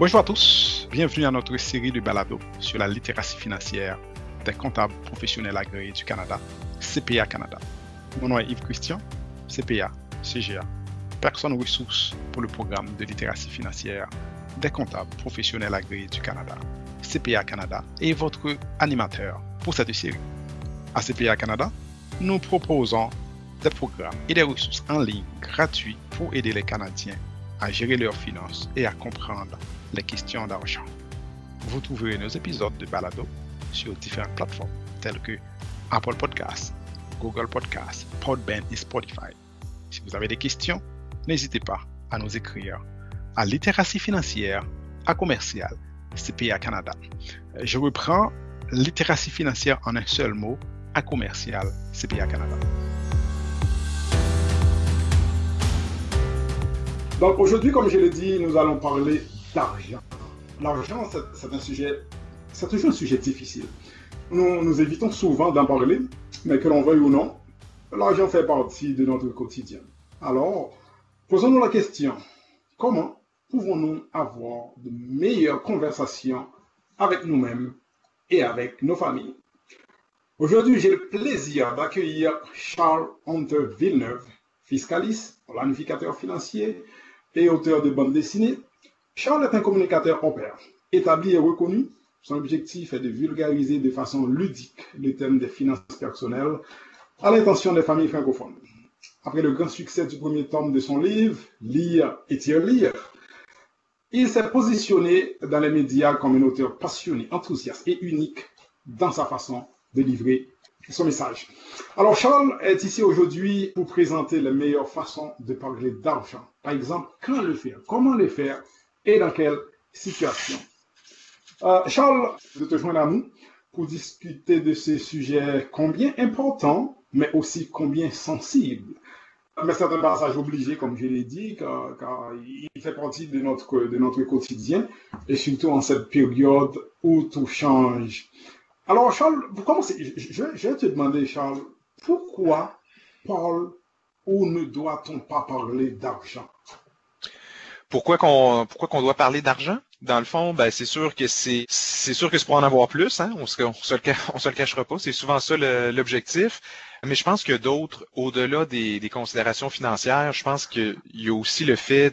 Bonjour à tous, bienvenue à notre série de balado sur la littératie financière des comptables professionnels agréés du Canada, CPA Canada. Mon nom est Yves Christian, CPA, CGA, personne ressource pour le programme de littératie financière des comptables professionnels agréés du Canada, CPA Canada, et votre animateur pour cette série. À CPA Canada, nous proposons des programmes et des ressources en ligne gratuits pour aider les Canadiens à gérer leurs finances et à comprendre les questions d'argent. Vous trouverez nos épisodes de balado sur différentes plateformes telles que Apple Podcasts, Google Podcasts, Podbean et Spotify. Si vous avez des questions, n'hésitez pas à nous écrire à littératie financière à commercial CPA Canada. Je reprends littératie financière en un seul mot à commercial CPA Canada. Donc aujourd'hui, comme je l'ai dit, nous allons parler d'argent. L'argent, c'est un sujet, c'est toujours un sujet difficile. Nous, nous évitons souvent d'en parler, mais que l'on veuille ou non, l'argent fait partie de notre quotidien. Alors, posons-nous la question, comment pouvons-nous avoir de meilleures conversations avec nous-mêmes et avec nos familles? Aujourd'hui, j'ai le plaisir d'accueillir Charles Hunter Villeneuve, fiscaliste, planificateur financier et auteur de bande dessinée. Charles est un communicateur pair, établi et reconnu. Son objectif est de vulgariser de façon ludique les thèmes des finances personnelles à l'intention des familles francophones. Après le grand succès du premier tome de son livre, Lire et tirer lire, il s'est positionné dans les médias comme un auteur passionné, enthousiaste et unique dans sa façon de livrer son message. Alors Charles est ici aujourd'hui pour présenter les meilleures façons de parler d'argent. Par exemple, quand le faire, comment le faire et dans quelle situation. Euh, Charles, je te joindre à nous pour discuter de ces sujets combien importants, mais aussi combien sensibles. Mais c'est un passage obligé, comme je l'ai dit, car, il fait partie de notre, de notre quotidien, et surtout en cette période où tout change. Alors, Charles, pour commencer, je, je vais te demander, Charles, pourquoi parle ou ne doit-on pas parler d'argent? Pourquoi qu'on pourquoi qu'on doit parler d'argent? Dans le fond, ben, c'est sûr que c'est c'est sûr que c'est pour en avoir plus, hein? On se, on le, on se le cachera pas. C'est souvent ça l'objectif. Mais je pense que d'autres, au-delà des, des, considérations financières, je pense qu'il y a aussi le fait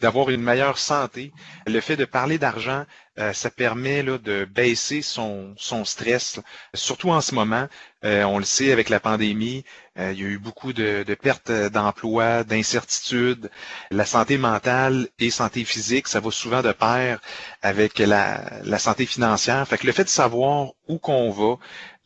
d'avoir une meilleure santé. Le fait de parler d'argent, euh, ça permet là, de baisser son, son stress, surtout en ce moment. Euh, on le sait avec la pandémie, euh, il y a eu beaucoup de, de pertes d'emplois, d'incertitudes. La santé mentale et santé physique, ça va souvent de pair avec la, la santé financière. Fait que le fait de savoir où qu'on va,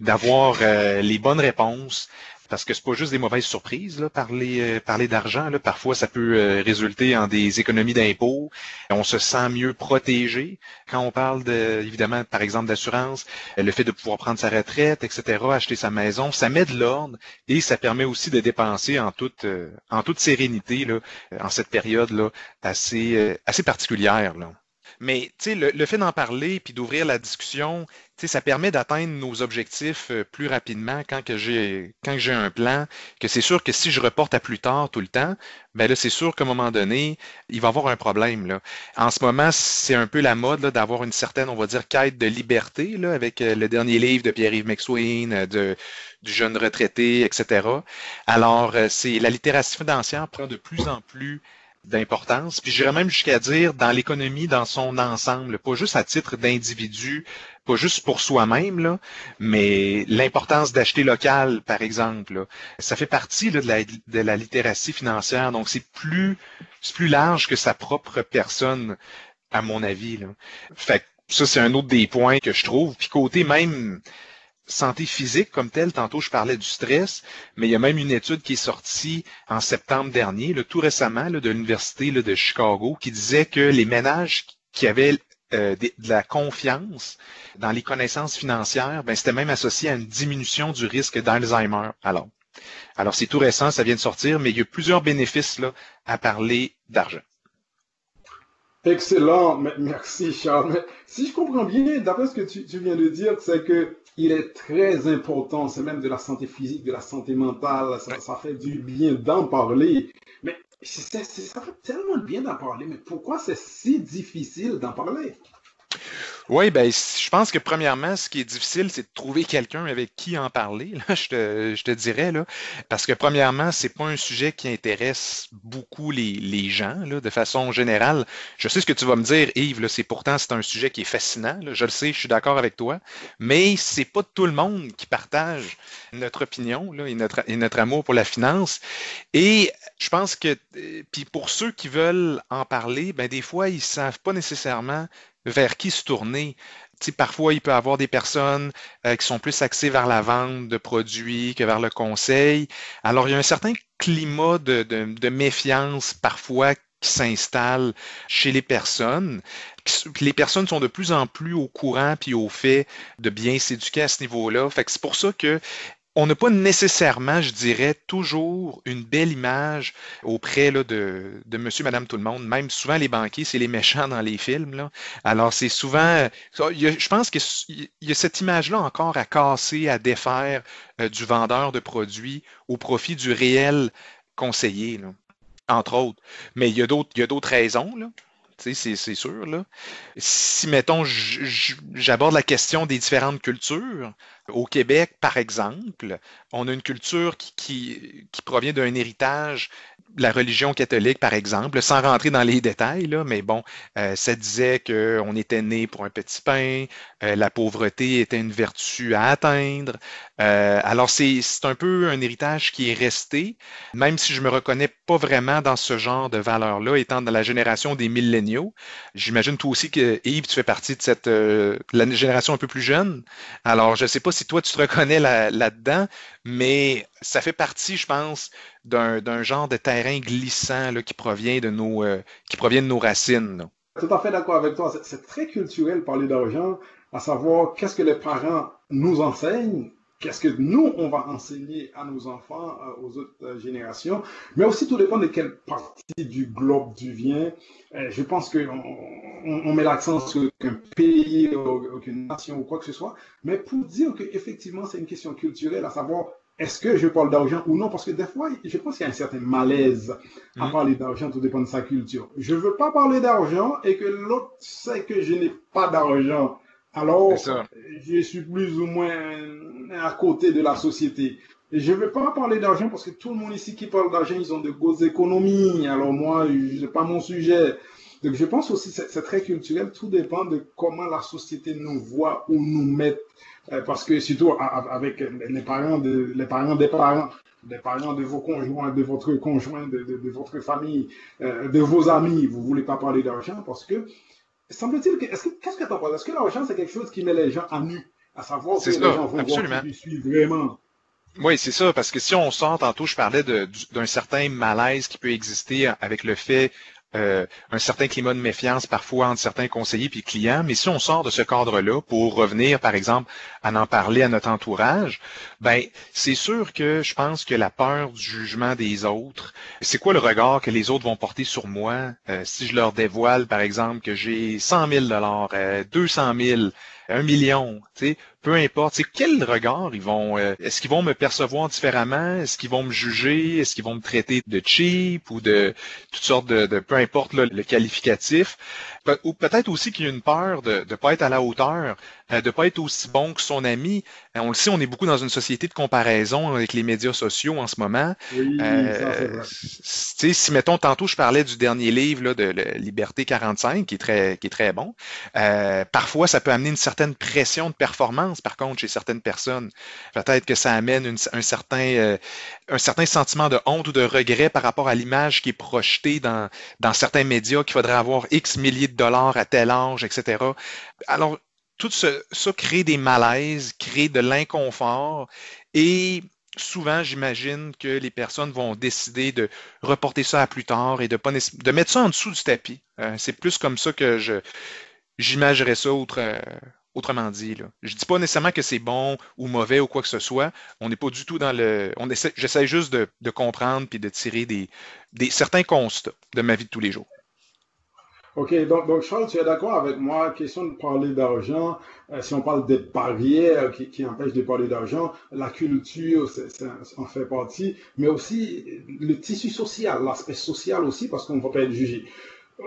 d'avoir euh, les bonnes réponses, parce que c'est pas juste des mauvaises surprises, là, parler, euh, parler d'argent. Parfois, ça peut euh, résulter en des économies d'impôts. On se sent mieux protégé quand on parle de, évidemment, par exemple, d'assurance, le fait de pouvoir prendre sa retraite, etc., acheter sa maison, ça met de l'ordre et ça permet aussi de dépenser en toute, en toute sérénité là, en cette période là assez, assez particulière. Là. Mais le, le fait d'en parler puis d'ouvrir la discussion, ça permet d'atteindre nos objectifs euh, plus rapidement quand que j'ai j'ai un plan, que c'est sûr que si je reporte à plus tard tout le temps, ben là, c'est sûr qu'à un moment donné, il va y avoir un problème. Là. En ce moment, c'est un peu la mode d'avoir une certaine, on va dire, quête de liberté là, avec euh, le dernier livre de Pierre-Yves McSween, euh, de, du jeune retraité, etc. Alors, c'est la littératie financière prend de plus en plus d'importance. Puis j'irais même jusqu'à dire dans l'économie dans son ensemble, pas juste à titre d'individu, pas juste pour soi-même, mais l'importance d'acheter local, par exemple. Ça fait partie là, de, la, littératie financière. Donc c'est plus plus large que sa propre personne, à mon avis. Là. Fait ça, c'est un autre des points que je trouve. Puis côté même santé physique comme telle. Tantôt, je parlais du stress, mais il y a même une étude qui est sortie en septembre dernier, là, tout récemment, de l'Université de Chicago, qui disait que les ménages qui avaient euh, de, la confiance dans les connaissances financières, ben, c'était même associé à une diminution du risque d'Alzheimer. Alors, alors c'est tout récent, ça vient de sortir, mais il y a plusieurs bénéfices à parler d'argent. Excellent, merci Charles. Si je comprends bien, d'après ce que tu viens de dire, c'est que il est très important, c'est même de la santé physique, de la santé mentale, ça, fait du bien d'en parler. Mais ça fait tellement bien d'en parler, mais pourquoi c'est si difficile d'en parler? Oui, ben, je pense que premièrement, ce qui est difficile, c'est de trouver quelqu'un avec qui en parler, là, je te, je te dirais. Parce que premièrement, c'est pas un sujet qui intéresse beaucoup les, gens, de façon générale. Je sais ce que tu vas me dire, Yves, c'est pourtant, c'est un sujet qui est fascinant, je le sais, je suis d'accord avec toi, mais c'est pas tout le monde qui partage notre opinion, et notre, amour pour la finance. Et je pense que, euh, puis pour ceux qui veulent en parler, ben, des fois, ils savent pas nécessairement vers qui se tourner. parfois, il peut y avoir des personnes euh, qui sont plus axées vers la vente de produits que vers le conseil. Alors, il y a un certain climat de, méfiance parfois qui s'installe chez les personnes. Les personnes sont de plus en plus au courant puis au fait de bien s'éduquer à ce niveau-là. C'est pour ça que on n'a pas nécessairement, je dirais, toujours une belle image auprès de, de monsieur, madame, tout le monde. Même souvent, les banquiers, c'est les méchants dans les films. Alors, c'est souvent. je pense qu'il y a cette image-là encore à casser, à défaire euh, du vendeur de produits au profit du réel conseiller, entre autres. Mais il y a d'autres raisons. C'est sûr. Là. Si, mettons, j'aborde la question des différentes cultures, au Québec, par exemple, on a une culture qui, provient d'un héritage la religion catholique, par exemple, sans rentrer dans les détails, là, mais bon, euh, ça disait qu'on était né pour un petit pain, euh, la pauvreté était une vertu à atteindre. Euh, alors, c'est un peu un héritage qui est resté, même si je me reconnais pas vraiment dans ce genre de valeurs-là, étant dans la génération des milléniaux. J'imagine toi aussi que, Yves, tu fais partie de cette la génération un peu plus jeune. Alors, je sais pas si toi, tu te reconnais là-dedans, mais ça fait partie, je pense, d'un genre de terrain glissant là, qui, provient de nos, euh, qui provient de nos racines. Tout à fait d'accord avec toi. C'est très culturel parler d'argent, à savoir qu'est-ce que les parents nous enseignent, qu'est-ce que nous, on va enseigner à nos enfants, euh, aux autres euh, générations, mais aussi tout dépend de quelle partie du globe tu viens. je pense qu'on on, met l'accent sur qu'un pays, aucune nation ou quoi que ce soit, mais pour dire qu'effectivement, c'est une question culturelle, à savoir est-ce que je parle d'argent ou non? Parce que des fois, je pense qu'il y a un certain malaise à mm. parler d'argent, tout dépend de sa culture. Je ne veux pas parler d'argent et que l'autre sait que je n'ai pas d'argent. Alors, je suis plus ou moins à côté de la société. je ne veux pas parler d'argent parce que tout le monde ici qui parle d'argent, ils ont de grosses économies. Alors moi, ce n'est pas mon sujet. Donc je pense aussi que c'est très culturel. Tout dépend de comment la société nous voit ou nous met euh, parce que surtout avec les parents, de, les parents des parents, les parents de vos conjoints, de votre conjoint, de, de, votre famille, euh, de vos amis, vous voulez pas parler d'argent parce que semble-t-il que qu'est-ce que tu en penses? Est-ce que l'argent c'est quelque chose qui met les gens à nu, à savoir que les gens vont absolument. voir vraiment oui, c'est ça, parce que si on sort, tantôt je parlais d'un certain malaise qui peut exister avec le fait euh, un certain climat de méfiance parfois entre certains conseillers puis clients, mais si on sort de ce cadre-là pour revenir, par exemple, à en parler à notre entourage, ben c'est sûr que je pense que la peur du jugement des autres, c'est quoi le regard que les autres vont porter sur moi? Euh, si je leur dévoile, par exemple, que j'ai 100 000 dollars, 200 000, un million, tu peu importe, c'est quel regard ils vont, euh, est-ce qu'ils vont me percevoir différemment, est-ce qu'ils vont me juger, est-ce qu'ils vont me traiter de cheap ou de toutes sortes de, peu importe le qualificatif, ou peut-être aussi qu'il y a une peur de ne pas être à la hauteur, euh, de pas être aussi bon que son ami. Euh, on le sait, on est beaucoup dans une société de comparaison avec les médias sociaux en ce moment. Oui, euh, si, mettons, tantôt, je parlais du dernier livre là, de Liberté 45, qui est très, qui est très bon. Euh, parfois, ça peut amener une certaine pression de performance, par contre, chez certaines personnes. Peut-être que ça amène un, certain, un certain sentiment de honte ou de regret par rapport à l'image qui est projetée dans, dans certains médias qu'il faudrait avoir X milliers de dollars à tel âge, etc. Alors, tout ça crée des malaises, crée de l'inconfort et souvent, j'imagine que les personnes vont décider de reporter ça à plus tard et de, pas, de mettre ça en dessous du tapis. Euh, c'est plus comme ça que je j'imagerais ça autre, autrement dit. Je dis pas nécessairement que c'est bon ou mauvais ou quoi que ce soit. On n'est pas du tout dans le. On essaie, j'essaie juste de, comprendre puis de tirer des certains constats de ma vie de tous les jours. Ok, donc, Charles, tu es d'accord avec moi, question de parler d'argent, euh, si on parle des barrières qui, empêchent de parler d'argent, la culture ça en fait partie, mais aussi le tissu social, l'aspect social aussi, parce qu'on ne va pas être jugé. Euh,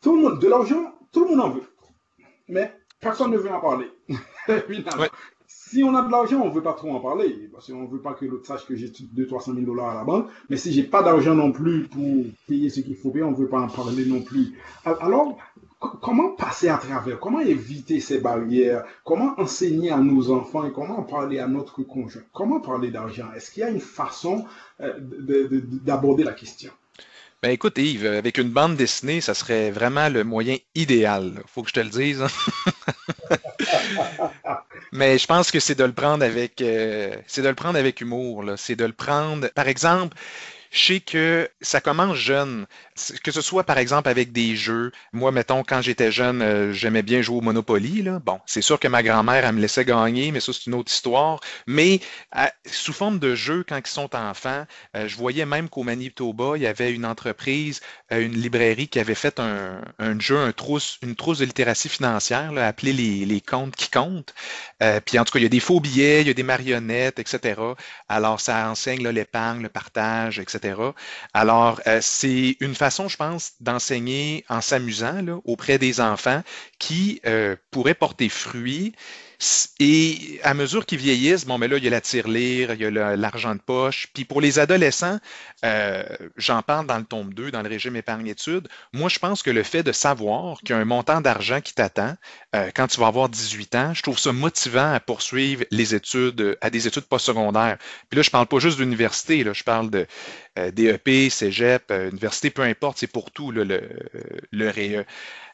tout le monde, de l'argent, tout le monde en veut, mais personne ne veut en parler. Si on a de l'argent, on ne veut pas trop en parler, parce qu'on ne veut pas que l'autre sache que j'ai 200-300 000 dollars à la banque. Mais si j'ai pas d'argent non plus pour payer ce qu'il faut payer, on ne veut pas en parler non plus. Alors, comment passer à travers? Comment éviter ces barrières? Comment enseigner à nos enfants et comment parler à notre conjoint? Comment parler d'argent? Est-ce qu'il y a une façon euh, d'aborder la question? Ben écoute, Yves, avec une bande dessinée, ça serait vraiment le moyen idéal. Faut que je te le dise. Hein. Mais je pense que c'est de le prendre avec euh, c'est de le prendre avec humour. C'est de le prendre. Par exemple, je sais que ça commence jeune, que ce soit par exemple avec des jeux. Moi, mettons, quand j'étais jeune, euh, j'aimais bien jouer au Monopoly. Là. Bon, c'est sûr que ma grand-mère, elle me laissait gagner, mais ça, c'est une autre histoire. Mais sous forme de jeu, quand ils sont enfants, euh, je voyais même qu'au Manitoba, il y avait une entreprise, euh, une librairie qui avait fait un, jeu, un trousse, une trousse de littératie financière, appelée les, les comptes qui comptent. puis en tout cas, il y a des faux billets, il y a des marionnettes, etc. Alors, ça enseigne l'épargne, le partage, etc. Alors, c'est une façon, je pense, d'enseigner en s'amusant auprès des enfants qui euh, pourraient porter fruit et à mesure qu'ils vieillissent, bon, mais là, il y a la tirelire, il y a l'argent de poche. Puis pour les adolescents, euh, j'en parle dans le tome 2, dans le régime épargne-études. Moi, je pense que le fait de savoir qu'il y a un montant d'argent qui t'attend euh, quand tu vas avoir 18 ans, je trouve ça motivant à poursuivre les études, à des études postsecondaires. Puis là, je parle pas juste d'université, je parle de euh, DEP, Cégep, université, peu importe, c'est pour tout, le, le.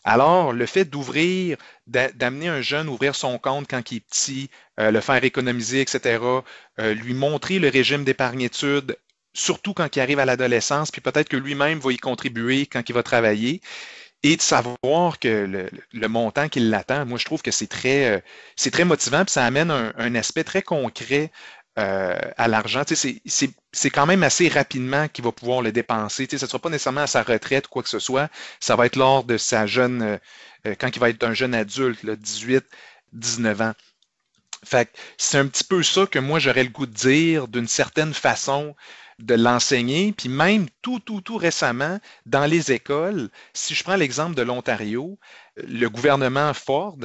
Alors, le fait d'ouvrir, d'amener un jeune ouvrir son compte quand il est petit, euh, le faire économiser, etc., euh, lui montrer le régime d'épargne-études, surtout quand il arrive à l'adolescence, puis peut-être que lui-même va y contribuer quand il va travailler, et de savoir que le, montant qui l'attend, moi je trouve que c'est très, euh, c'est très motivant, puis ça amène un aspect très concret euh, à l'argent. C'est quand même assez rapidement qu'il va pouvoir le dépenser. ce ne sera pas nécessairement à sa retraite ou quoi que ce soit. Ça va être lors de sa jeune, euh, euh, quand il va être un jeune adulte, là, 18, 19 ans. Fait c'est un petit peu ça que moi j'aurais le goût de dire d'une certaine façon de l'enseigner, puis même tout, tout, tout récemment, dans les écoles, si je prends l'exemple de l'Ontario, le gouvernement Ford,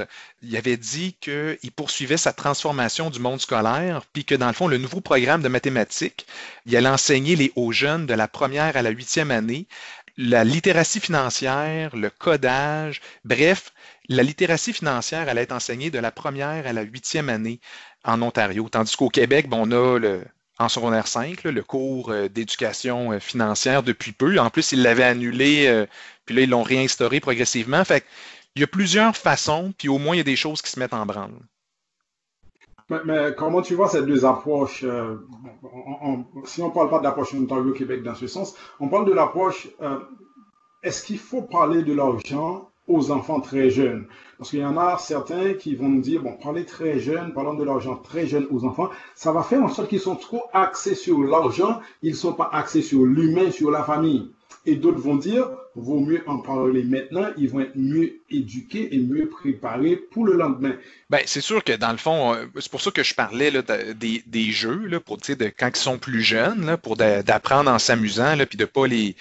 il avait dit qu'il poursuivait sa transformation du monde scolaire, puis que dans le fond, le nouveau programme de mathématiques, il allait enseigner les, aux jeunes de la première à la huitième année la littératie financière, le codage, bref, la littératie financière allait être enseignée de la première à la huitième année en Ontario, tandis qu'au Québec, on a le, en secondaire 5, le cours euh, d'éducation euh, financière depuis peu. En plus, ils l'avaient annulé, euh, puis là, ils l'ont réinstauré progressivement. Fait il y a plusieurs façons, puis au moins, il y a des choses qui se mettent en branle. Mais, comment tu vois ces deux approches Si on ne parle pas d'approche Ontario-Québec dans ce sens, on parle de l'approche, est-ce qu'il faut parler de l'argent aux enfants très jeunes. Parce qu'il y en a certains qui vont nous dire, bon, parler très jeune, parlant de l'argent très jeune aux enfants, ça va faire en sorte qu'ils sont trop axés sur l'argent, ils ne sont pas axés sur l'humain, sur la famille. Et d'autres vont dire, vaut mieux en parler maintenant, ils vont être mieux éduqués et mieux préparés pour le lendemain. Ben, c'est sûr que dans le fond, euh, c'est pour ça que je parlais là, des, des, jeux, là, pour, de, quand ils sont plus jeunes, là, pour d'apprendre en s'amusant, puis de ne pas les,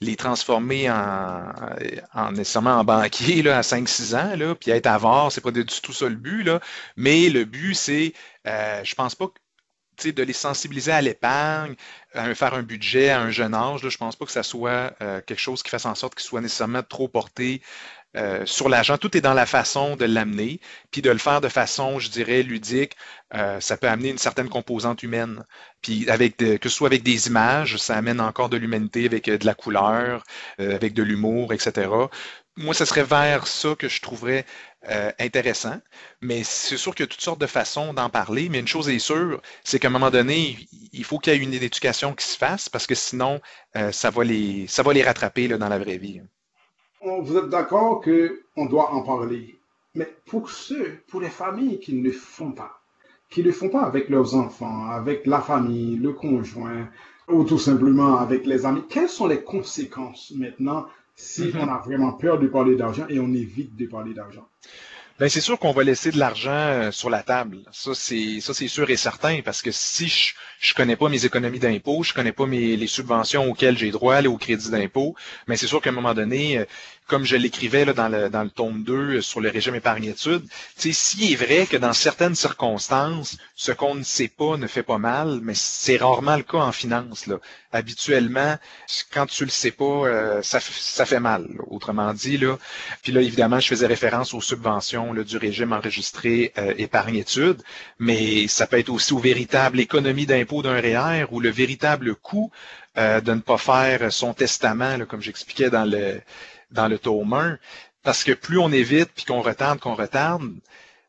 les transformer en, en nécessairement en banquier là, à 5-6 ans, là, puis être avare, c'est pas du tout ça le but, mais le but, c'est, euh, je pense pas que de les sensibiliser à l'épargne, à faire un budget à un jeune âge, je pense pas que ça soit euh, quelque chose qui fasse en sorte qu'il soit nécessairement trop porté euh, sur l'argent. Tout est dans la façon de l'amener, puis de le faire de façon, je dirais, ludique. Euh, ça peut amener une certaine composante humaine. Puis que ce soit avec des images, ça amène encore de l'humanité avec euh, de la couleur, avec de l'humour, etc. Moi, ce serait vers ça que je trouverais intéressant. Mais c'est sûr qu'il y a toutes sortes de façons d'en parler. Mais une chose est sûre, c'est qu'à un moment donné, il faut qu'il y ait une éducation qui se fasse parce que sinon, ça, va les, ça va les rattraper dans la vraie vie vous êtes d'accord qu'on doit en parler. Mais pour ceux, pour les familles qui ne le font pas, qui ne le font pas avec leurs enfants, avec la famille, le conjoint, ou tout simplement avec les amis, quelles sont les conséquences maintenant si mhm. on a vraiment peur de parler d'argent et on évite de parler d'argent? Ben c'est sûr qu'on va laisser de l'argent euh, sur la table. Ça c'est ça c'est sûr et certain parce que si je je connais pas mes économies d'impôt, je connais pas mes les subventions auxquelles j'ai droit, les au crédit d'impôt, mais c'est sûr qu'à un moment donné, euh, comme je l'écrivais dans le dans le tome 2 euh, sur le régime épargne-études, s'il est vrai que dans certaines circonstances, ce qu'on ne sait pas ne fait pas mal, mais c'est rarement le cas en finance là. Habituellement, quand tu le sais pas, ça ça fait mal. Autrement dit là. Puis là évidemment, je faisais référence aux subventions du régime enregistré euh, épargne-études, mais ça peut être aussi aux véritables économies d'impôt d'un REER ou le véritable coût euh, de ne pas faire son testament, comme j'expliquais dans le, dans le tome 1. Parce que plus on évite, puis qu'on retarde, qu'on retarde,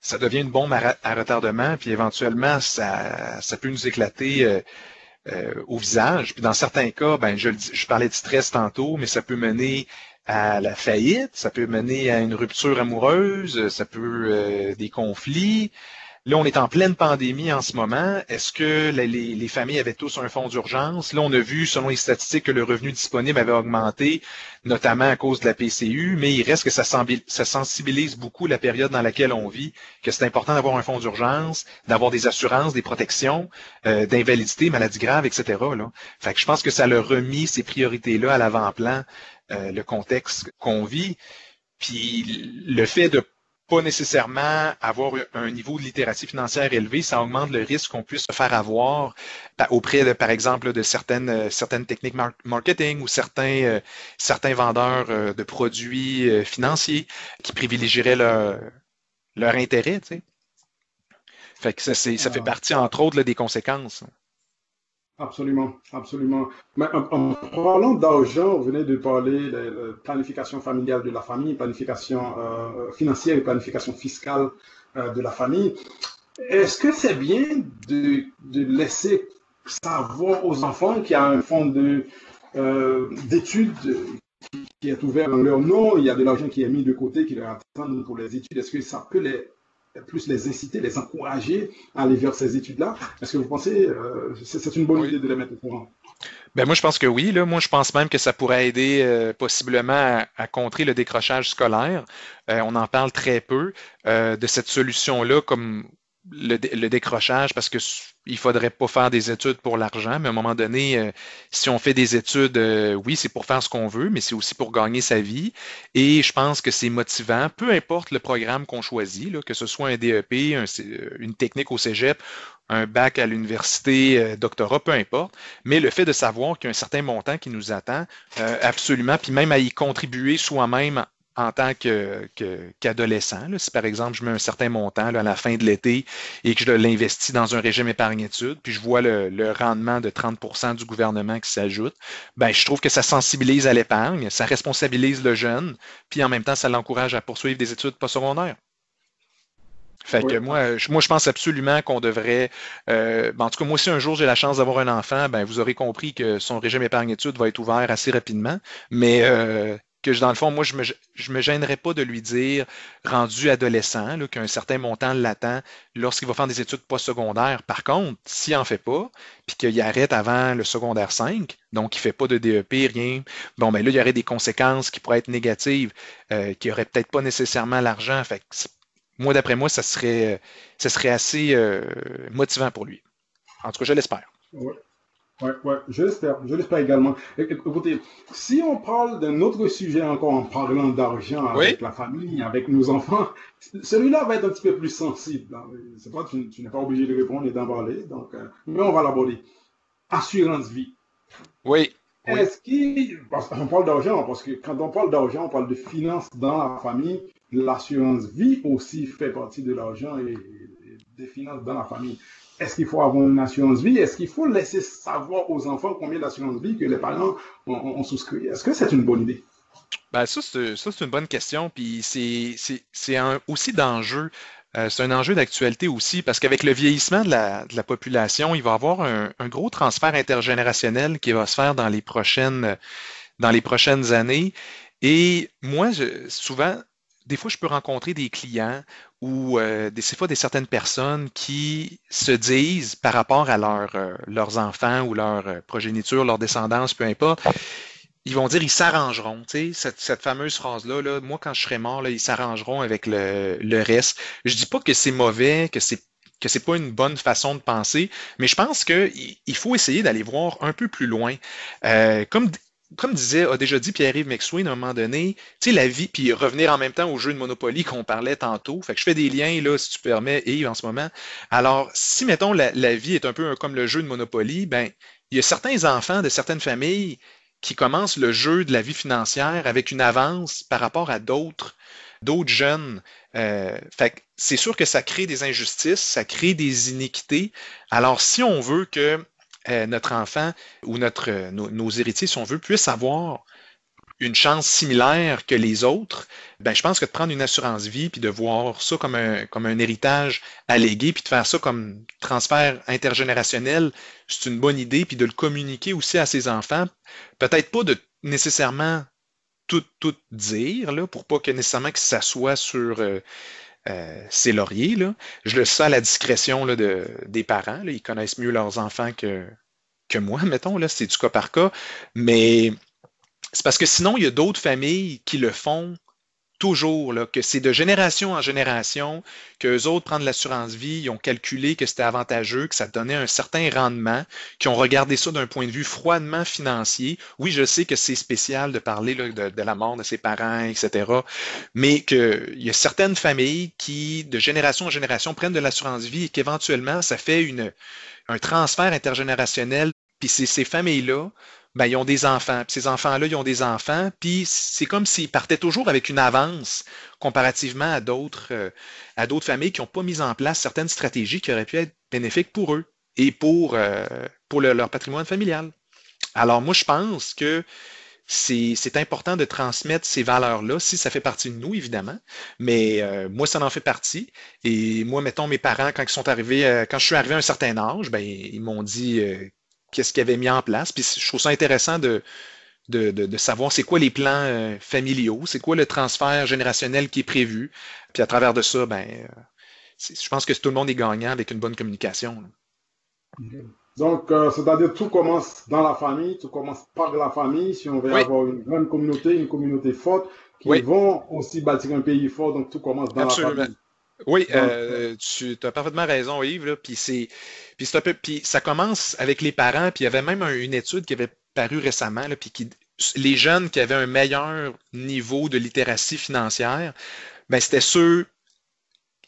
ça devient une bombe à, retardement, puis éventuellement, ça, ça peut nous éclater euh, au visage. Puis dans certains cas, ben, je, je parlais de stress tantôt, mais ça peut mener à la faillite, ça peut mener à une rupture amoureuse, ça peut euh, des conflits. Là, on est en pleine pandémie en ce moment. Est-ce que les, familles avaient tous un fonds d'urgence? Là, on a vu, selon les statistiques, que le revenu disponible avait augmenté, notamment à cause de la PCU, mais il reste que ça, sensibilise beaucoup la période dans laquelle on vit, que c'est important d'avoir un fonds d'urgence, d'avoir des assurances, des protections, euh, d'invalidité, maladies graves, etc. Là. Fait que je pense que ça a remis ces priorités-là à l'avant-plan euh, le contexte qu'on vit. Puis le fait de pas nécessairement avoir un niveau de littératie financière élevé, ça augmente le risque qu'on puisse se faire avoir auprès de, par exemple, de certaines, euh, certaines techniques marketing ou certains, euh, certains vendeurs de produits financiers qui privilégieraient leur, leur intérêt. Tu sais. Fait que ça, ça fait ah. partie, entre autres, des conséquences. Absolument, absolument. Mais en, parlant d'argent, vous venez de parler de, planification familiale de la famille, planification euh, financière et planification fiscale euh, de la famille. Est-ce que c'est bien de, laisser savoir aux enfants qu'il y a un fonds euh, d'études qui est ouvert en leur nom, il y a de l'argent qui est mis de côté, qui leur attend pour les études? Est-ce que ça peut les plus les inciter, les encourager à aller vers ces études-là. Est-ce que vous pensez euh, c'est une bonne idée de les mettre au courant? Ben moi, je pense que oui. Là. Moi, je pense même que ça pourrait aider euh, possiblement à, contrer le décrochage scolaire. Euh, on en parle très peu de cette solution-là comme le, décrochage parce que il faudrait pas faire des études pour l'argent, mais à un moment donné, euh, si on fait des études, euh, oui, c'est pour faire ce qu'on veut, mais c'est aussi pour gagner sa vie. Et je pense que c'est motivant, peu importe le programme qu'on choisit, que ce soit un DEP, euh, une technique au cégep, un bac à l'université, doctorat, peu importe. Mais le fait de savoir qu'il y a un certain montant qui nous attend, absolument, puis même à y contribuer soi-même en tant qu'adolescent. si par exemple je mets un certain montant à la fin de l'été et que je l'investis dans un régime épargne-études, puis je vois le, rendement de 30% du gouvernement qui s'ajoute, ben, je trouve que ça sensibilise à l'épargne, ça responsabilise le jeune, puis en même temps, ça l'encourage à poursuivre des études postsecondaires. Fait que moi, je, moi, je pense absolument qu'on devrait. Euh, ben, en tout cas, moi, si un jour j'ai la chance d'avoir un enfant, ben vous aurez compris que son régime épargne-études va être ouvert assez rapidement. Mais euh, que dans le fond, moi, je me, me gênerais pas de lui dire, rendu adolescent, qu'un certain montant l'attend lorsqu'il va faire des études postsecondaires. Par contre, s'il n'en fait pas, puis qu'il arrête avant le secondaire 5, donc il ne fait pas de DEP, rien, bon, ben là, il y aurait des conséquences qui pourraient être négatives, euh, qui n'auraient peut-être pas nécessairement l'argent. Fait moi, d'après moi, ça serait, ça serait assez euh, motivant pour lui. En tout cas, je l'espère. Ouais, je l'espère, je l'espère également. Écoutez, si on parle d'un autre sujet encore en parlant d'argent avec la famille, avec nos enfants, celui-là va être un petit peu plus sensible. Hein. C'est pas, tu, n'es pas obligé de répondre et d'en parler, donc, euh, mais on va l'aborder. Assurance vie. Oui. Est-ce qu'il, parce qu'on parle d'argent, parce que quand on parle d'argent, on parle de finances dans la famille. L'assurance vie aussi fait partie de l'argent et des finances dans la famille. Est-ce qu'il faut avoir une assurance vie? Est-ce qu'il faut laisser savoir aux enfants combien d'assurance vie que les parents ont, souscrit? Est-ce que c'est une bonne idée? Ben, ça, c'est une bonne question. Puis c'est aussi d'enjeu. Euh, c'est un enjeu d'actualité aussi parce qu'avec le vieillissement de la, population, il va y avoir un, gros transfert intergénérationnel qui va se faire dans les prochaines, dans les prochaines années. Et moi, souvent, des fois, je peux rencontrer des clients ou euh, des, fois des certaines personnes qui se disent par rapport à euh, leurs enfants ou leur euh, progéniture, leur descendance, peu importe, ils vont dire ils s'arrangeront. Cette, cette fameuse phrase-là, là, moi, quand je serai mort, ils s'arrangeront avec le, le reste. Je dis pas que c'est mauvais, que c'est que c'est pas une bonne façon de penser, mais je pense qu'il faut essayer d'aller voir un peu plus loin. Comme, comme disait, a déjà dit Pierre-Yves McSween à un moment donné, tu sais, la vie, puis revenir en même temps au jeu de Monopoly qu'on parlait tantôt. Fait que je fais des liens, là, si tu permets, Yves, en ce moment. Alors, si, mettons, la, vie est un peu comme le jeu de Monopoly, ben, il y a certains enfants de certaines familles qui commencent le jeu de la vie financière avec une avance par rapport à d'autres d'autres jeunes. Euh, c'est sûr que ça crée des injustices, ça crée des iniquités. Alors, si on veut que euh, notre enfant ou notre, euh, nos, héritiers, si on veut, puissent avoir une chance similaire que les autres, ben, je pense que de prendre une assurance vie puis de voir ça comme un, comme un héritage allégué puis de faire ça comme transfert intergénérationnel, c'est une bonne idée puis de le communiquer aussi à ses enfants. Peut-être pas de nécessairement tout, tout dire là, pour pas que nécessairement que ça soit sur euh, euh, lauriers. Là. Je le sens à la discrétion de, des parents. Là. Ils connaissent mieux leurs enfants que, que moi, mettons. Là. C'est du cas par cas. Mais c'est parce que sinon, il y a d'autres familles qui le font toujours, que c'est de génération en génération, qu'eux autres prennent l'assurance vie, ils ont calculé que c'était avantageux, que ça donnait un certain rendement, qui ont regardé ça d'un point de vue froidement financier. Oui, je sais que c'est spécial de parler de, la mort de ses parents, etc., mais qu'il y a certaines familles qui, de génération en génération, prennent de l'assurance vie et qu'éventuellement, ça fait un transfert intergénérationnel. Puis c'est ces familles-là ben, ils ont des enfants. Puis ces enfants-là, ils ont des enfants. Puis c'est comme s'ils partaient toujours avec une avance comparativement à d'autres euh, à d'autres familles qui n'ont pas mis en place certaines stratégies qui auraient pu être bénéfiques pour eux et pour, euh, leur patrimoine familial. Alors moi, je pense que c'est important de transmettre ces valeurs-là, si ça fait partie de nous, évidemment. Mais euh, moi, ça en fait partie. Et moi, mettons, mes parents, quand ils sont arrivés, quand je suis arrivé à un certain âge, ben, ils m'ont dit qu'est-ce qu'ils avaient mis en place. Puis je trouve ça intéressant de, de, de, de savoir c'est quoi les plans euh, familiaux, c'est quoi le transfert générationnel qui est prévu. Puis à travers de ça, ben, euh, je pense que tout le monde est gagnant avec une bonne communication. Donc, euh, c'est-à-dire tout commence dans la famille, tout commence par la famille. Si on veut oui. avoir une grande communauté, une communauté forte, qui oui. vont aussi bâtir un pays fort, donc tout commence dans Absolument. la famille. Oui, euh, tu as parfaitement raison, Yves. Là, puis c'est, puis c'est un peu, puis ça commence avec les parents. Puis il y avait même une étude qui avait paru récemment, là, puis qui, les jeunes qui avaient un meilleur niveau de littératie financière, ben c'était ceux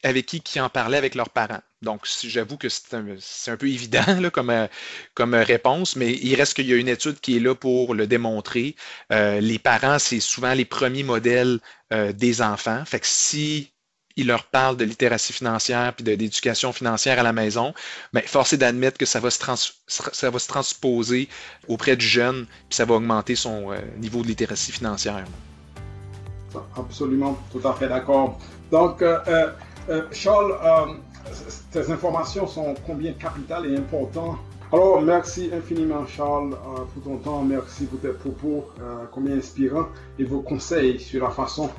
avec qui qui en parlaient avec leurs parents. Donc, j'avoue que c'est un, un, peu évident là, comme, comme réponse, mais il reste qu'il y a une étude qui est là pour le démontrer. Euh, les parents, c'est souvent les premiers modèles euh, des enfants. Fait que si il leur parle de littératie financière puis d'éducation financière à la maison, mais ben, force est d'admettre que ça va, se trans, ça va se transposer auprès du jeune puis ça va augmenter son euh, niveau de littératie financière. Absolument, tout à fait d'accord. Donc, euh, euh, Charles, tes informations sont combien capitales et importantes? Alors, merci infiniment, Charles, euh, pour ton temps. Merci pour tes propos, euh, combien inspirants, et vos conseils sur la façon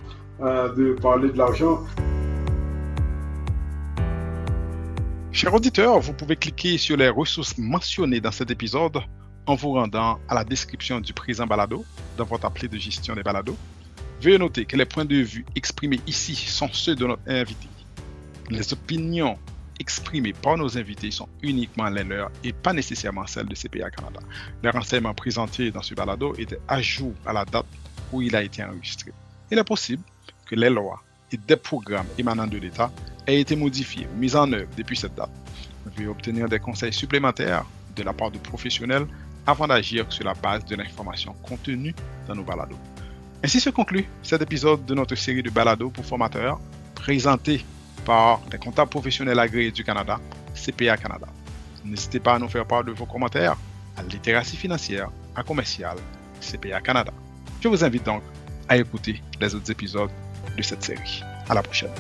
euh, de parler de l'argent. Chers auditeurs, vous pouvez cliquer sur les ressources mentionnées dans cet épisode en vous rendant à la description du présent balado dans votre appelé de gestion des balados. Veuillez noter que les points de vue exprimés ici sont ceux de notre invité. Les opinions exprimées par nos invités sont uniquement les leurs et pas nécessairement celles de CPA Canada. Les renseignements présentés dans ce balado étaient à jour à la date où il a été enregistré. Il est possible que les lois et des programmes émanant de l'État aient été modifiés ou mis en œuvre depuis cette date. Veuillez obtenir des conseils supplémentaires de la part de professionnels avant d'agir sur la base de l'information contenue dans nos balados. Ainsi se conclut cet épisode de notre série de balados pour formateurs présenté par les comptables professionnels agréés du Canada, CPA Canada. N'hésitez pas à nous faire part de vos commentaires à littératie financière à commercial CPA Canada. Je vous invite donc à écouter les autres épisodes de cette série. À la prochaine.